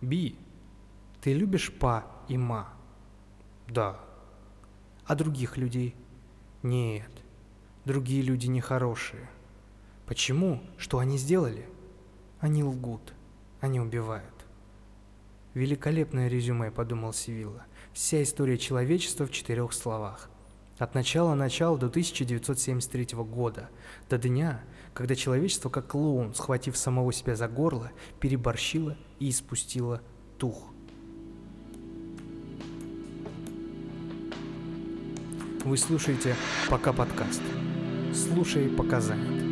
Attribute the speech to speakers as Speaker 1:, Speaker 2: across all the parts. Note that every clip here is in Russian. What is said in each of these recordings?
Speaker 1: Би, ты любишь па и ма?
Speaker 2: Да.
Speaker 1: А других людей?
Speaker 2: Нет.
Speaker 1: Другие люди нехорошие.
Speaker 2: Почему? Что они сделали?
Speaker 1: Они лгут. Они убивают.
Speaker 2: Великолепное резюме, подумал Сивилла. Вся история человечества в четырех словах. От начала начала до 1973 года, до дня, когда человечество, как клоун, схватив самого себя за горло, переборщило и испустило тух.
Speaker 1: Вы слушаете «Пока подкаст». Слушай, пока занят.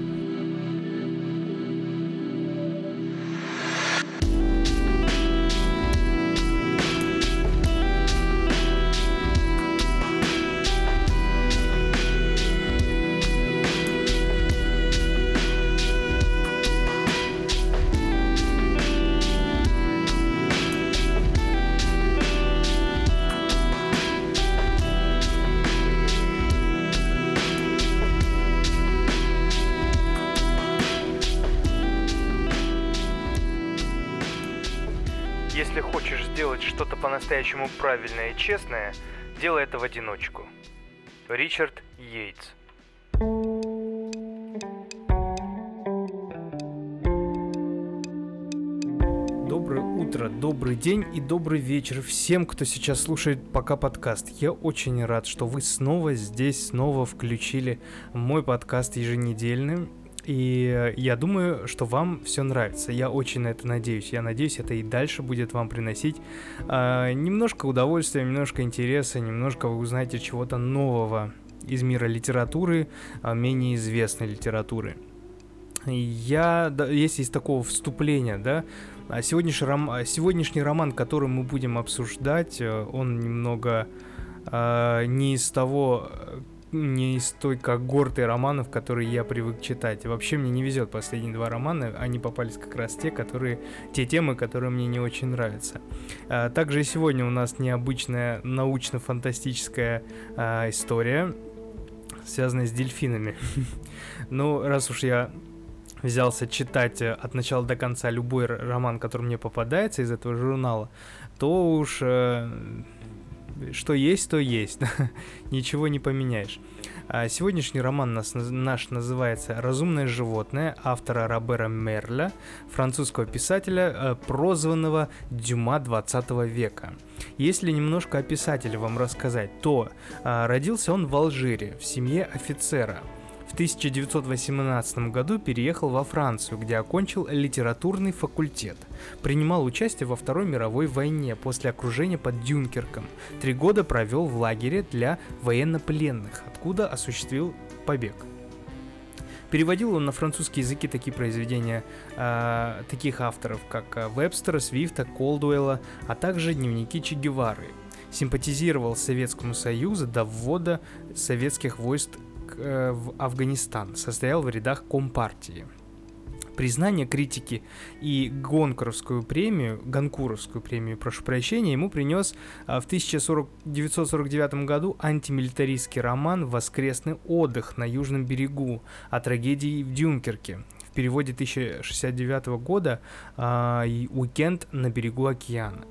Speaker 3: По-настоящему правильное и честное, делай это в одиночку. Ричард Йейтс
Speaker 1: Доброе утро, добрый день и добрый вечер всем, кто сейчас слушает пока подкаст. Я очень рад, что вы снова здесь, снова включили мой подкаст еженедельный. И я думаю, что вам все нравится. Я очень на это надеюсь. Я надеюсь, это и дальше будет вам приносить э, немножко удовольствия, немножко интереса, немножко вы узнаете чего-то нового из мира литературы, э, менее известной литературы. Я, да, если из такого вступления, да, сегодняшний, ром, сегодняшний роман, который мы будем обсуждать, э, он немного э, не из того, не из той когорты романов, которые я привык читать. Вообще мне не везет последние два романа, они попались как раз те, которые, те темы, которые мне не очень нравятся. А, также и сегодня у нас необычная научно-фантастическая а, история, связанная с дельфинами. Ну, раз уж я взялся читать э, от начала до конца любой роман, который мне попадается из этого журнала, то уж э, что есть, то есть. Ничего не поменяешь. А сегодняшний роман нас, наш называется «Разумное животное» автора Робера Мерля, французского писателя, э, прозванного Дюма 20 века. Если немножко о писателе вам рассказать, то а, родился он в Алжире, в семье офицера – в 1918 году переехал во Францию, где окончил литературный факультет. Принимал участие во Второй мировой войне после окружения под Дюнкерком. Три года провел в лагере для военнопленных, откуда осуществил побег. Переводил он на французский языки такие произведения э, таких авторов, как э, Вебстера, Свифта, Колдуэлла, а также дневники Че Гевары. Симпатизировал Советскому Союзу до ввода советских войск Э, в Афганистан, состоял в рядах Компартии. Признание критики и Гонкуровскую премию, Ганкуровскую премию, прошу прощения, ему принес э, в 1949 году антимилитаристский роман «Воскресный отдых на Южном берегу» о трагедии в Дюнкерке. В переводе 1069 года э, «Уикенд на берегу океана».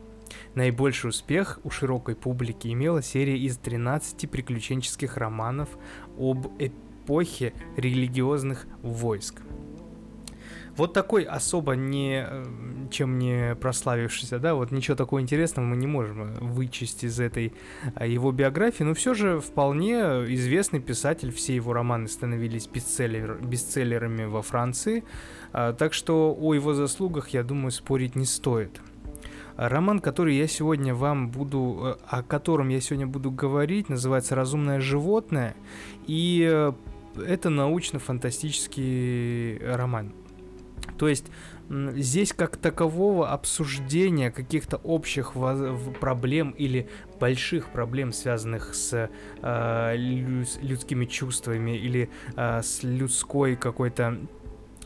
Speaker 1: Наибольший успех у широкой публики имела серия из 13 приключенческих романов об эпохе религиозных войск. Вот такой особо не, э, чем не прославившийся, да, вот ничего такого интересного мы не можем вычесть из этой а, его биографии, но все же вполне известный писатель, все его романы становились бестселлер, бестселлерами во Франции, так что о его заслугах, я думаю, спорить не стоит. Роман, который я сегодня вам буду, э, о котором я сегодня буду говорить, называется «Разумное животное», и э, это научно-фантастический роман. То есть здесь как такового обсуждения каких-то общих проблем или больших проблем, связанных с э, людскими чувствами или э, с людской какой-то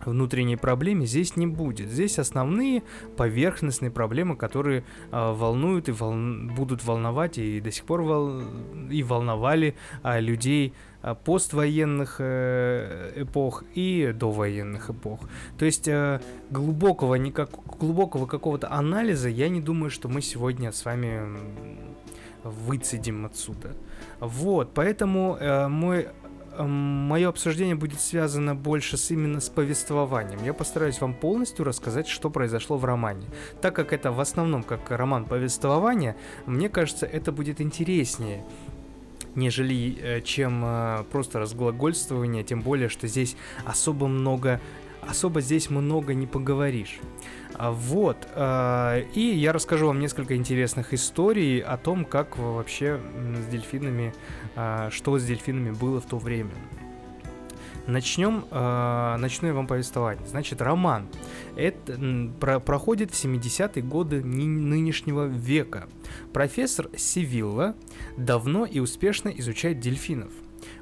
Speaker 2: внутренней проблеме здесь не будет. Здесь основные поверхностные проблемы, которые э, волнуют и вол... будут волновать и до сих пор вол... и волновали э, людей э, поствоенных э, эпох и довоенных эпох. То есть э, глубокого, никак... глубокого какого-то анализа я не думаю, что мы сегодня с вами выцедим отсюда. Вот, поэтому э, мой мое обсуждение будет связано больше с именно с повествованием. Я постараюсь вам полностью рассказать, что произошло в романе. Так как это в основном как роман повествования, мне кажется, это будет интереснее нежели э, чем э, просто разглагольствование, тем более, что здесь особо много, особо здесь много не поговоришь. А вот, э, и я расскажу вам несколько интересных историй о том, как вообще с дельфинами а, что с дельфинами было в то время. Начнем, э, начну я вам повествовать. Значит, роман. Это про, проходит в 70-е годы нынешнего века. Профессор Севилла давно и успешно изучает дельфинов.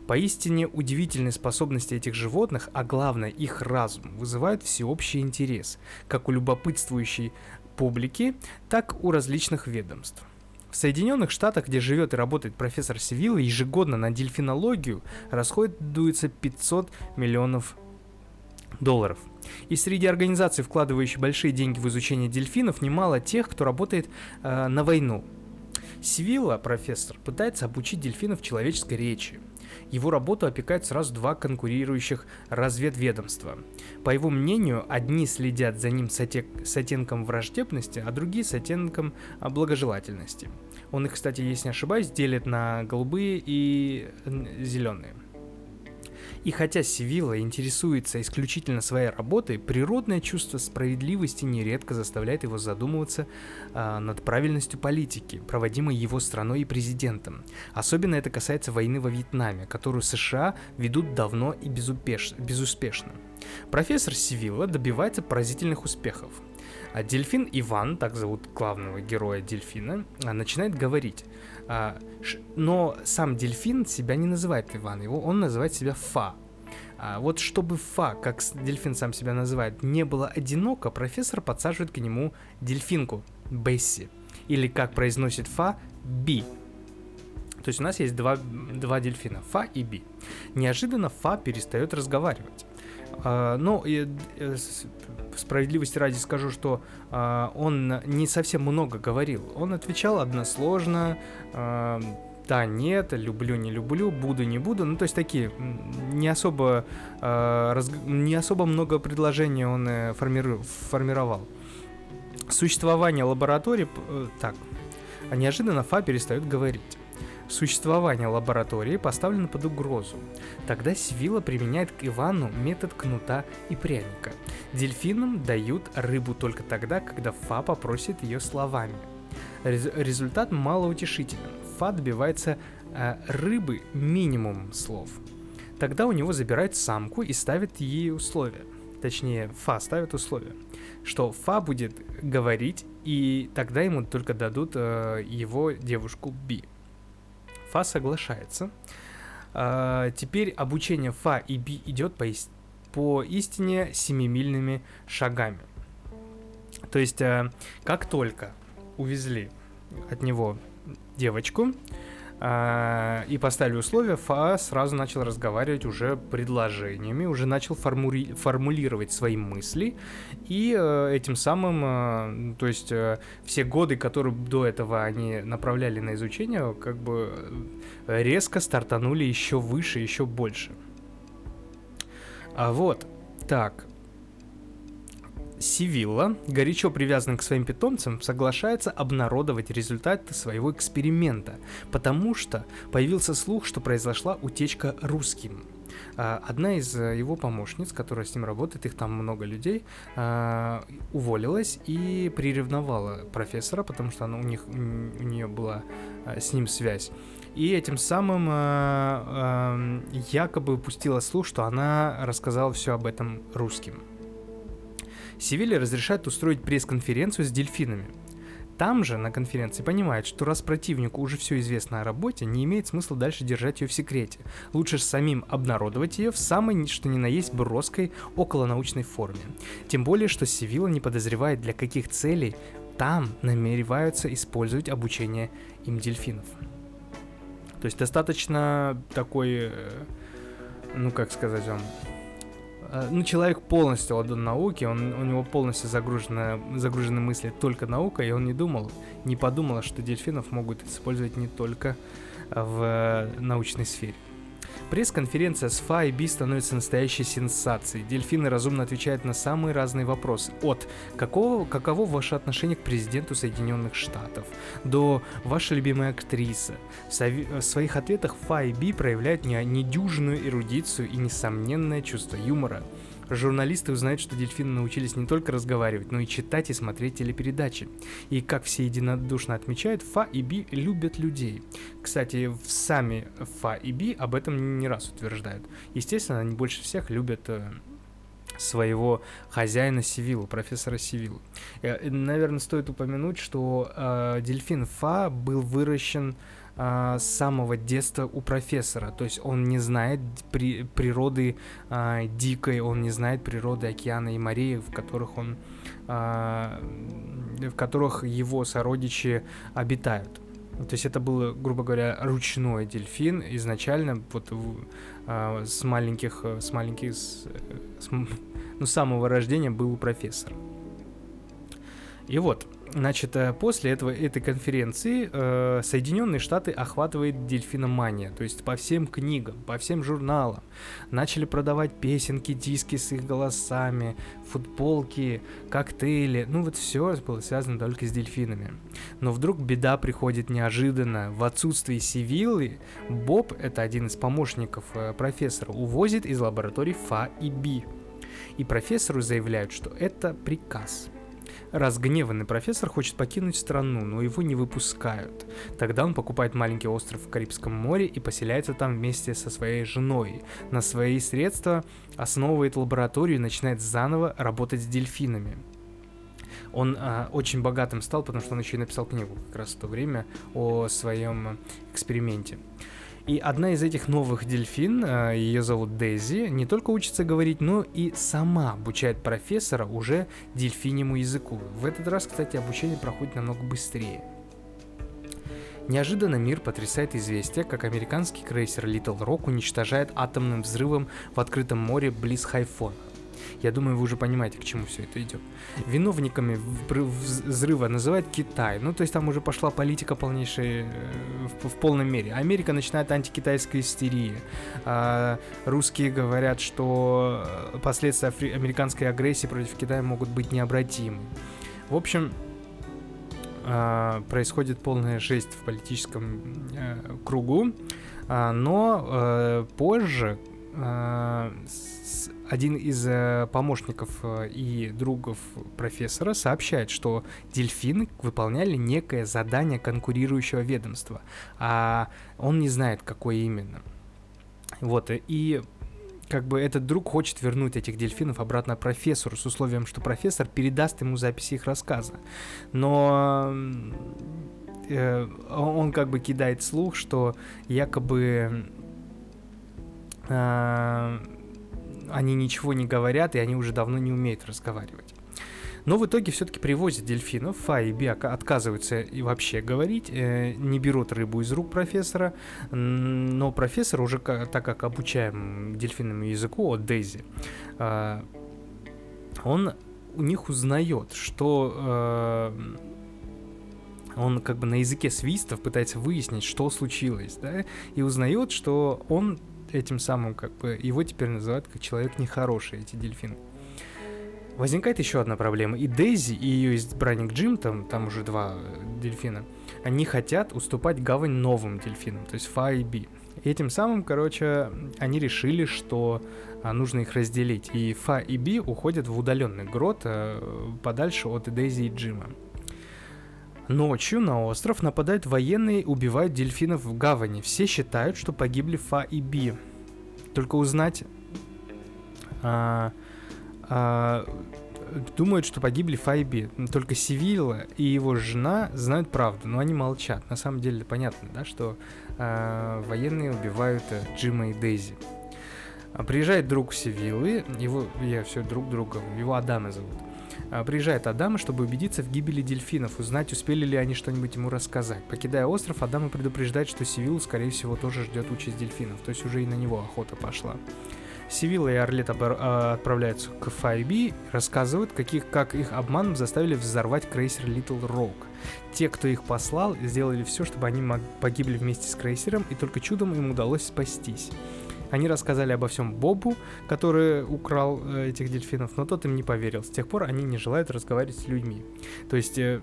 Speaker 2: Поистине удивительные способности этих животных, а главное их разум, вызывают всеобщий интерес, как у любопытствующей публики, так у различных ведомств. В Соединенных Штатах, где живет и работает профессор Севилла, ежегодно на дельфинологию расходуется 500 миллионов долларов. И среди организаций, вкладывающих большие деньги в изучение дельфинов, немало тех, кто работает э, на войну. Севилла, профессор, пытается обучить дельфинов человеческой речи. Его работу опекают сразу два конкурирующих разведведомства. По его мнению, одни следят за ним с, оттек- с оттенком враждебности, а другие с оттенком благожелательности. Он их, кстати, если не ошибаюсь, делит на голубые и зеленые. И хотя Севилла интересуется исключительно своей работой, природное чувство справедливости нередко заставляет его задумываться э, над правильностью политики, проводимой его страной и президентом. Особенно это касается войны во Вьетнаме, которую США ведут давно и безупеш... безуспешно. Профессор Севилла добивается поразительных успехов. А дельфин Иван, так зовут главного героя дельфина, а, начинает говорить. А, но сам дельфин себя не называет Иван, его он называет себя Фа. А вот чтобы Фа, как дельфин сам себя называет, не было одиноко, профессор подсаживает к нему дельфинку Бесси. Или как произносит Фа, Би. То есть у нас есть два, два дельфина, Фа и Би. Неожиданно Фа перестает разговаривать. А, ну, справедливости ради скажу, что а, он не совсем много говорил. Он отвечал односложно, а, да, нет, люблю, не люблю, буду, не буду. Ну, то есть такие, не особо, э, раз, не особо много предложений он э, формиру, формировал. Существование лаборатории, э, так, а неожиданно Фа перестает говорить. Существование лаборатории поставлено под угрозу. Тогда Сивила применяет к Ивану метод кнута и пряника. Дельфинам дают рыбу только тогда, когда Фа попросит ее словами. Рез результат малоутешителен. Фа добивается э, рыбы минимум слов. Тогда у него забирают самку и ставят ей условия. Точнее, Фа ставит условия, что Фа будет говорить, и тогда ему только дадут э, его девушку Би. Фа соглашается. А, теперь обучение Фа и Би идет по, ис- по истине семимильными шагами. То есть, а, как только увезли от него девочку, и поставили условия, Фа сразу начал разговаривать уже предложениями, уже начал формули формулировать свои мысли, и э, этим самым, э, то есть э, все годы, которые до этого они направляли на изучение, как бы резко стартанули еще выше, еще больше. А вот, так, Сивилла, горячо привязанный к своим питомцам, соглашается обнародовать результаты своего эксперимента, потому что появился слух, что произошла утечка русским. А, одна из э, его помощниц, которая с ним работает, их там много людей, а, уволилась и приревновала профессора, потому что она, у, них, у нее была а, с ним связь. И этим самым якобы пустила слух, что она рассказала все об этом русским. Севилья разрешает устроить пресс-конференцию с дельфинами. Там же, на конференции, понимает, что раз противнику уже все известно о работе, не имеет смысла дальше держать ее в секрете. Лучше самим обнародовать ее в самой, что ни на есть, броской, околонаучной форме. Тем более, что Сивила не подозревает, для каких целей там намереваются использовать обучение им дельфинов. То есть достаточно такой, э, ну как сказать вам, ну, человек полностью отдан науке, он, у него полностью загружены, загружены мысли только наука, и он не думал, не подумал, что дельфинов могут использовать не только в э, научной сфере. Пресс-конференция с Би становится настоящей сенсацией. Дельфины разумно отвечают на самые разные вопросы. От какого, каково ваше отношение к президенту Соединенных Штатов до ваша любимая актриса. В, своих ответах Би проявляют недюжинную эрудицию и несомненное чувство юмора. Журналисты узнают, что дельфины научились не только разговаривать, но и читать и смотреть телепередачи. И как все единодушно отмечают, Фа и Би любят людей. Кстати, сами Фа и Би об этом не раз утверждают. Естественно, они больше всех любят э, своего хозяина Сивилу, профессора Сивилу. Э, наверное, стоит упомянуть, что э, дельфин Фа был выращен а, с самого детства у профессора. То есть он не знает при, природы а, дикой, он не знает природы океана и морей, в которых он, а, в которых его сородичи обитают. То есть это был, грубо говоря, ручной дельфин изначально вот а, с маленьких, с маленьких, с, с, ну, с самого рождения был у профессора. И вот, Значит, э, после этого, этой конференции э, Соединенные Штаты охватывает дельфиномания, то есть по всем книгам, по всем журналам. Начали продавать песенки, диски с их голосами, футболки, коктейли. Ну вот все было связано только с дельфинами. Но вдруг беда приходит неожиданно. В отсутствии Сивиллы Боб, это один из помощников э, профессора, увозит из лаборатории Фа и Би. И профессору заявляют, что это приказ – Разгневанный профессор хочет покинуть страну, но его не выпускают. Тогда он покупает маленький остров в Карибском море и поселяется там вместе со своей женой. На свои средства основывает лабораторию и начинает заново работать с дельфинами. Он а, очень богатым стал, потому что он еще и написал книгу как раз в то время о своем эксперименте. И одна из этих новых дельфин, э, ее зовут Дейзи, не только учится говорить, но и сама обучает профессора уже дельфинему языку. В этот раз, кстати, обучение проходит намного быстрее. Неожиданно мир потрясает известие, как американский крейсер Little Rock уничтожает атомным взрывом в открытом море близ Хайфона. Я думаю, вы уже понимаете, к чему все это идет. Виновниками взрыва называют Китай. Ну, то есть там уже пошла политика полнейшая э, в, в полном мере. Америка начинает антикитайская истерия. А, русские говорят, что э, последствия американской агрессии против Китая могут быть необратимы. В общем, а, происходит полная жесть в политическом э, кругу, а, но э, позже э, один из э, помощников э, и другов профессора сообщает, что дельфины выполняли некое задание конкурирующего ведомства, а он не знает, какое именно. Вот, и как бы этот друг хочет вернуть этих дельфинов обратно профессору с условием, что профессор передаст ему записи их рассказа. Но э, он как бы кидает слух, что якобы э, они ничего не говорят, и они уже давно не умеют разговаривать. Но в итоге все-таки привозят дельфинов, Фа и Би отказываются и вообще говорить, э, не берут рыбу из рук профессора, но профессор уже, так как обучаем дельфинному языку от Дейзи, э, он у них узнает, что э, он как бы на языке свистов пытается выяснить, что случилось, да, и узнает, что он этим самым как бы его теперь называют как человек нехороший, эти дельфины. Возникает еще одна проблема. И Дейзи, и ее избранник Джим, там, там уже два э, дельфина, они хотят уступать гавань новым дельфинам, то есть Фа и Би. И этим самым, короче, они решили, что а, нужно их разделить. И Фа и Би уходят в удаленный грот а, подальше от Дейзи и Джима. Ночью на остров нападают военные и убивают дельфинов в гавани. Все считают, что погибли Фа и Би. Только узнать... А, а,
Speaker 1: думают, что погибли Файби. Только Сивилла и его жена знают правду, но они молчат. На самом деле понятно, да, что э, военные убивают э, Джима и Дейзи. А приезжает друг Сивиллы, его, я все друг друга, его Адама зовут. А, приезжает Адама, чтобы убедиться в гибели дельфинов, узнать, успели ли они что-нибудь ему рассказать. Покидая остров, Адама предупреждает, что Сивиллу, скорее всего, тоже ждет участь дельфинов, то есть уже и на него охота пошла. Сивилла и Орлет а, отправляются к Файби, рассказывают, каких, как их обманом заставили взорвать крейсер Little Rock. Те, кто их послал, сделали все, чтобы они погибли вместе с крейсером, и только чудом им удалось спастись. Они рассказали обо всем Бобу, который украл э, этих дельфинов, но тот им не поверил. С тех пор они не желают разговаривать с людьми. То есть э,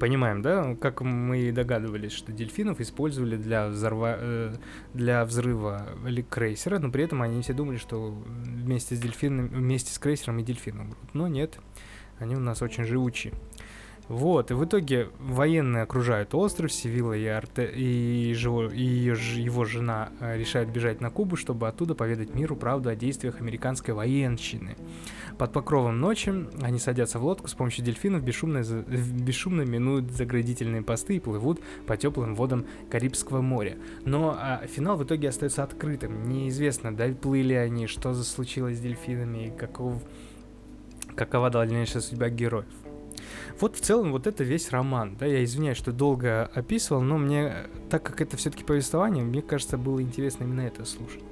Speaker 1: Понимаем, да, как мы догадывались, что дельфинов использовали для, взорва... Э, для взрыва крейсера, но при этом они все думали, что вместе с дельфином, вместе с крейсером и дельфином умрут. Но нет, они у нас очень живучие. Вот, и в итоге военные окружают остров, Севилла и, Арте, и, его, и его жена э, решают бежать на Кубу, чтобы оттуда поведать миру правду о действиях американской военщины. Под покровом ночи они садятся в лодку с помощью дельфинов, бесшумно, бесшумно минуют заградительные посты и плывут по теплым водам Карибского моря. Но а, финал в итоге остается открытым. Неизвестно, доплыли они, что случилось с дельфинами каков, какова дальнейшая судьба героев. Вот в целом вот это весь роман, да, я извиняюсь, что долго описывал, но мне, так как это все-таки повествование, мне кажется, было интересно именно это слушать.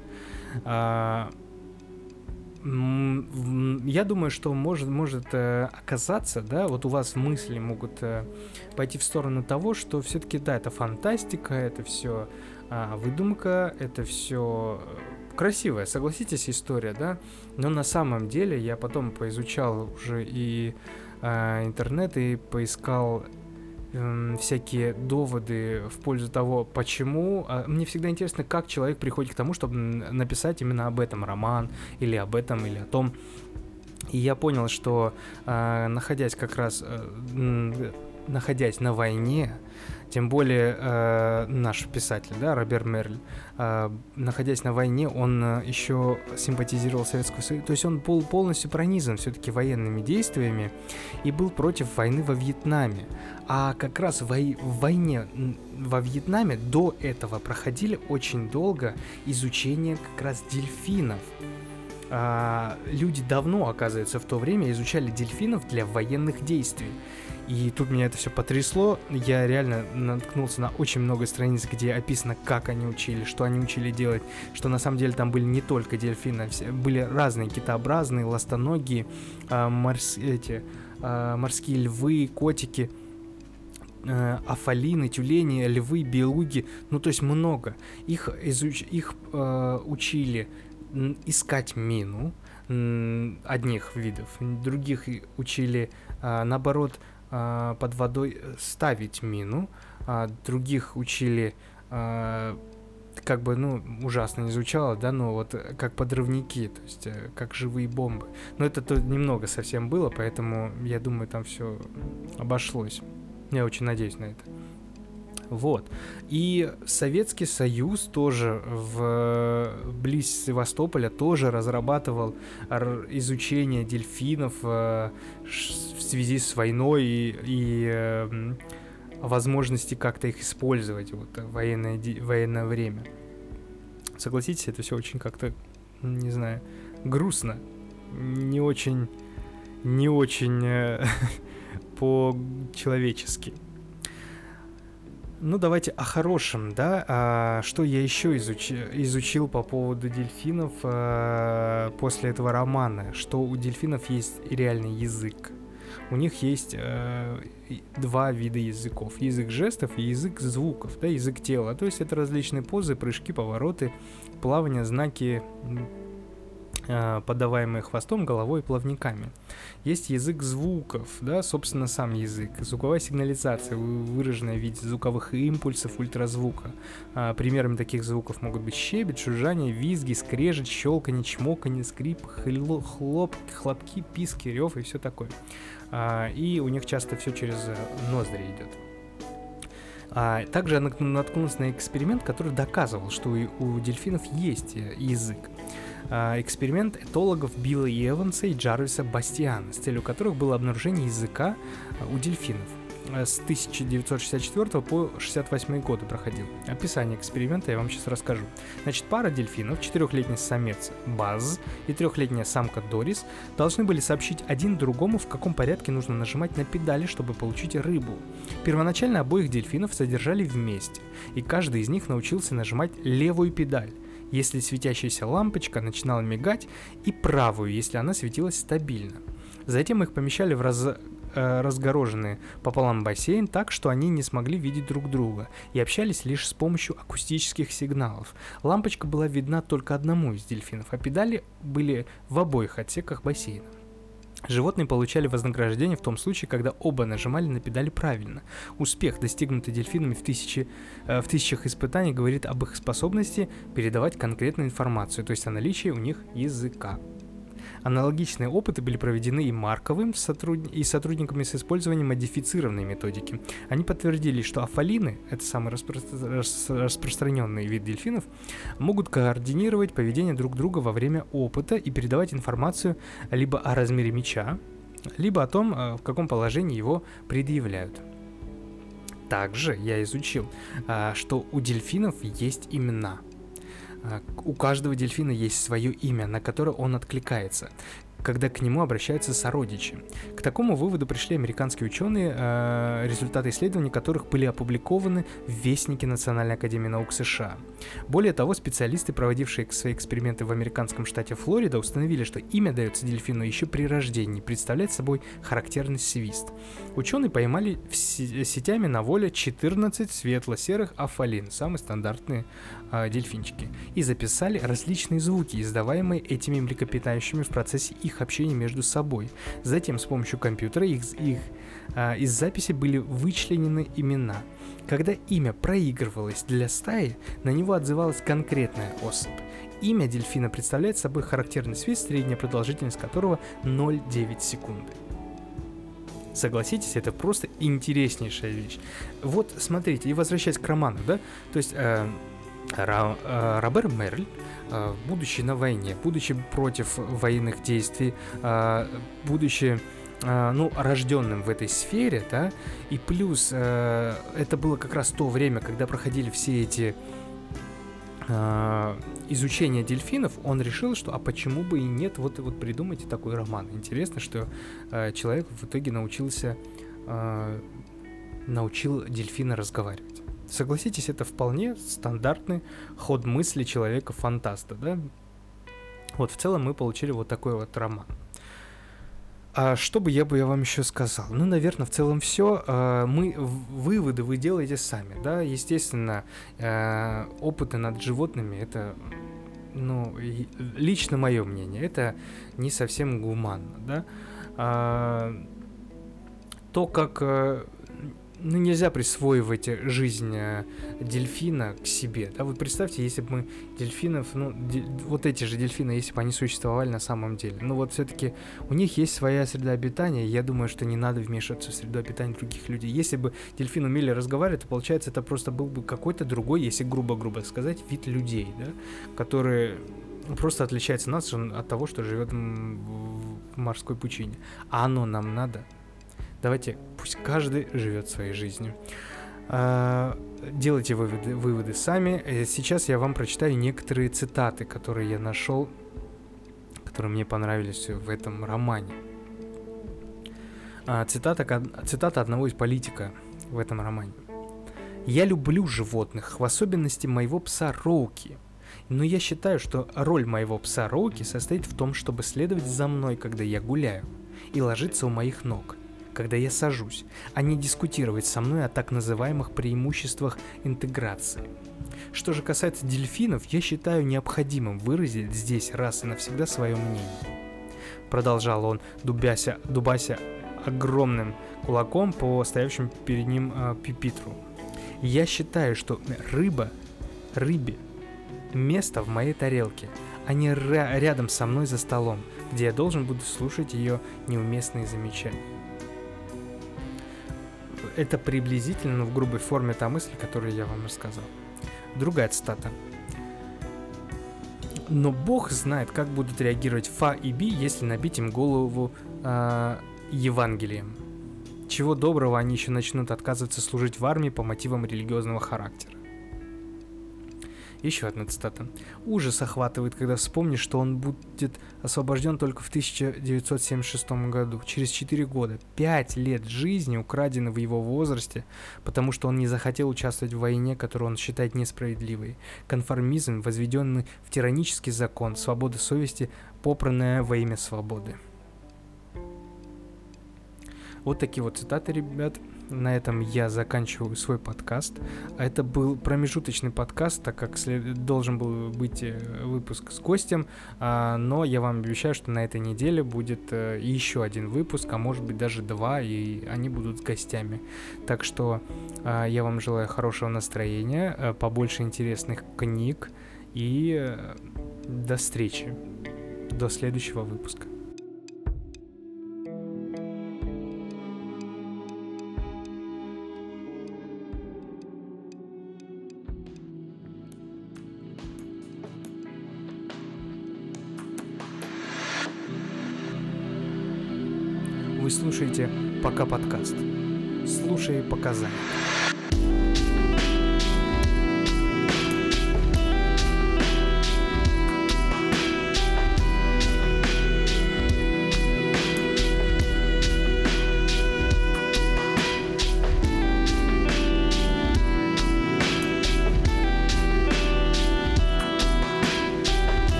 Speaker 1: А, я думаю, что может, может э, оказаться, да, вот у вас мысли могут э, пойти в сторону того, что все-таки, да, это фантастика, это все а, выдумка, это все э, красивая, согласитесь, история, да, но на самом деле я потом поизучал уже и э, интернет и поискал э, всякие доводы в пользу того, почему. Э, мне всегда интересно, как человек приходит к тому, чтобы написать именно об этом роман, или об этом, или о том. И я понял, что э, находясь как раз, э, находясь на войне, тем более э, наш писатель, да, Роберт Мерль, э, находясь на войне, он э, еще симпатизировал Советскому Союзу. То есть он был полностью пронизан все-таки военными действиями и был против войны во Вьетнаме. А как раз в, в войне во Вьетнаме до этого проходили очень долго изучение как раз дельфинов. А, люди давно, оказывается, в то время изучали дельфинов для военных действий. И тут меня это все потрясло. Я реально наткнулся на очень много страниц, где описано, как они учили, что они учили делать, что на самом деле там были не только дельфины, все, были разные китообразные, ластоногие, э, морс, эти, э, морские львы, котики э, афалины, тюлени, львы, белуги, ну то есть много. Их, изуч... их э, учили искать мину одних видов, других учили наоборот э, под водой э, ставить мину, а других учили э, как бы, ну, ужасно не звучало, да, но вот как подрывники, то есть э, как живые бомбы. Но это то немного совсем было, поэтому я думаю, там все обошлось. Я очень надеюсь на это. Вот. И Советский Союз тоже в близ Севастополя тоже разрабатывал изучение дельфинов э, в связи с войной и, и э, возможности как-то их использовать вот, в военное, военное время. Согласитесь, это все очень как-то, не знаю, грустно. Не очень, не очень э, по-человечески. Ну, давайте о хорошем, да. А, что я еще изуч... изучил по поводу дельфинов а, после этого романа? Что у дельфинов есть реальный язык. У них есть а, два вида языков. Язык жестов и язык звуков, да, язык тела. То есть это различные позы, прыжки, повороты, плавание, знаки подаваемые хвостом, головой и плавниками. Есть язык звуков, да, собственно, сам язык, звуковая сигнализация, выраженная в виде звуковых импульсов ультразвука. А, примерами таких звуков могут быть щебет, жужжание, визги, скрежет, щелканье, чмоканье, скрип, хлоп, хлопки, писки, рев и все такое. А, и у них часто все через ноздри идет. А, также я наткнулся на эксперимент, который доказывал, что у, у дельфинов есть язык.
Speaker 2: Э, эксперимент этологов Билла Эванса и Джарвиса Бастиана, с целью которых было обнаружение языка у дельфинов – Э, с 1964 по 68 годы проходил. Описание эксперимента я вам сейчас расскажу. Значит, пара дельфинов, четырехлетний самец Баз и трехлетняя самка Дорис, должны были сообщить один другому, в каком порядке нужно нажимать на педали, чтобы получить рыбу. Первоначально обоих дельфинов содержали вместе, и каждый из них научился нажимать левую педаль если светящаяся лампочка начинала мигать, и правую, если она светилась стабильно. Затем их помещали в раз э, разгороженные пополам бассейн так, что они не смогли видеть друг друга и общались лишь с помощью акустических сигналов. Лампочка была видна только одному из дельфинов, а педали были в обоих отсеках бассейна. Животные получали вознаграждение в том случае, когда оба нажимали на педали правильно. Успех, достигнутый дельфинами в, тысячи, э, в тысячах испытаний, говорит об их способности передавать конкретную информацию, то есть о наличии у них языка. Аналогичные опыты были проведены и Марковым сотруд... и сотрудниками с использованием модифицированной методики. Они подтвердили, что афалины, это самый распро... распространенный вид дельфинов, могут координировать поведение друг друга во время опыта и передавать информацию либо о размере мяча, либо о том, э, в каком положении его предъявляют. Также я изучил, э, что у дельфинов есть имена – у каждого дельфина есть свое имя, на которое он откликается когда к нему обращаются сородичи. К такому выводу пришли американские ученые, э, результаты исследований которых были опубликованы в Вестнике Национальной Академии Наук США. Более того, специалисты, проводившие свои эксперименты в американском штате Флорида, установили, что имя дается дельфину еще при рождении, представляет собой характерный свист. Ученые поймали сетями на воле 14 светло-серых афалин, самые стандартные э, дельфинчики, и записали различные звуки, издаваемые этими млекопитающими в процессе их общения между собой. Затем с помощью компьютера их, их, э, из записи были вычленены имена. Когда имя проигрывалось для стаи, на него отзывалась конкретная особь. Имя дельфина представляет собой характерный свист, средняя продолжительность которого 0,9 секунды. Согласитесь, это просто интереснейшая вещь. Вот, смотрите, и возвращаясь к роману, да, то есть э, Э, Робер Мерль, э, будучи на войне, будучи против военных действий, э, будучи ну, рожденным в этой сфере, да, и плюс это было как раз то время, когда проходили все эти изучения дельфинов, он решил, что а почему бы и нет, вот, вот придумайте такой роман. Интересно, что человек в итоге научился, научил дельфина разговаривать. Согласитесь, это вполне стандартный ход мысли человека-фантаста, да? Вот в целом мы получили вот такой вот роман. А что бы я бы я вам еще сказал? Ну, наверное, в целом все. А, мы выводы вы делаете сами, да. Естественно, а, опыты над животными это, ну, лично мое мнение, это не совсем гуманно, да. А, то, как ну, нельзя присвоивать жизнь э, дельфина к себе. Да, вот представьте, если бы мы дельфинов, ну, де, вот эти же дельфины, если бы они существовали на самом деле. Ну, вот все-таки у них есть своя среда обитания, я думаю, что не надо вмешиваться в среду обитания других людей. Если бы дельфины умели разговаривать, то, получается, это просто был бы какой-то другой, если грубо-грубо сказать, вид людей, да, которые просто отличается нас от того, что живет в морской пучине. А оно нам надо. Давайте, пусть каждый живет своей жизнью. А, делайте выводы, выводы сами. Э, сейчас я вам прочитаю некоторые цитаты, которые я нашел, которые мне понравились в этом романе. А, цитата, цитата одного из политика в этом романе. «Я люблю животных, в особенности моего пса Роуки. Но я считаю, что роль моего пса Роуки состоит в том, чтобы следовать за мной, когда я гуляю, и ложиться у моих ног когда я сажусь, а не дискутировать со мной о так называемых преимуществах интеграции. Что же касается дельфинов, я считаю необходимым выразить здесь раз и навсегда свое мнение. Продолжал он, дубяся, дубася огромным кулаком по стоявшему перед ним э, пипитру. Я считаю, что рыба, рыбе, место в моей тарелке, а не рядом со мной за столом, где я должен буду слушать ее неуместные замечания это приблизительно, но в грубой форме та мысль, которую я вам рассказал. Другая цитата. Но бог знает, как будут реагировать Фа и Би, если набить им голову э, Евангелием. Чего доброго они еще начнут отказываться служить в армии по мотивам религиозного характера. Еще одна цитата. «Ужас охватывает, когда вспомнишь, что он будет освобожден только в 1976 году, через 4 года. Пять лет жизни украдены в его возрасте, потому что он не захотел участвовать в войне, которую он считает несправедливой. Конформизм, возведенный в тиранический закон, свобода совести, попранная во имя свободы». Вот такие вот цитаты, ребят на этом я заканчиваю свой подкаст. А это был промежуточный подкаст, так как должен был быть э, выпуск с гостем. А, но я вам обещаю, что на этой неделе будет а, еще один выпуск, а может быть даже два, и они будут с гостями. Так что а, я вам желаю хорошего настроения, а, побольше интересных книг и до встречи. До следующего выпуска. слушайте пока подкаст. Слушай показания.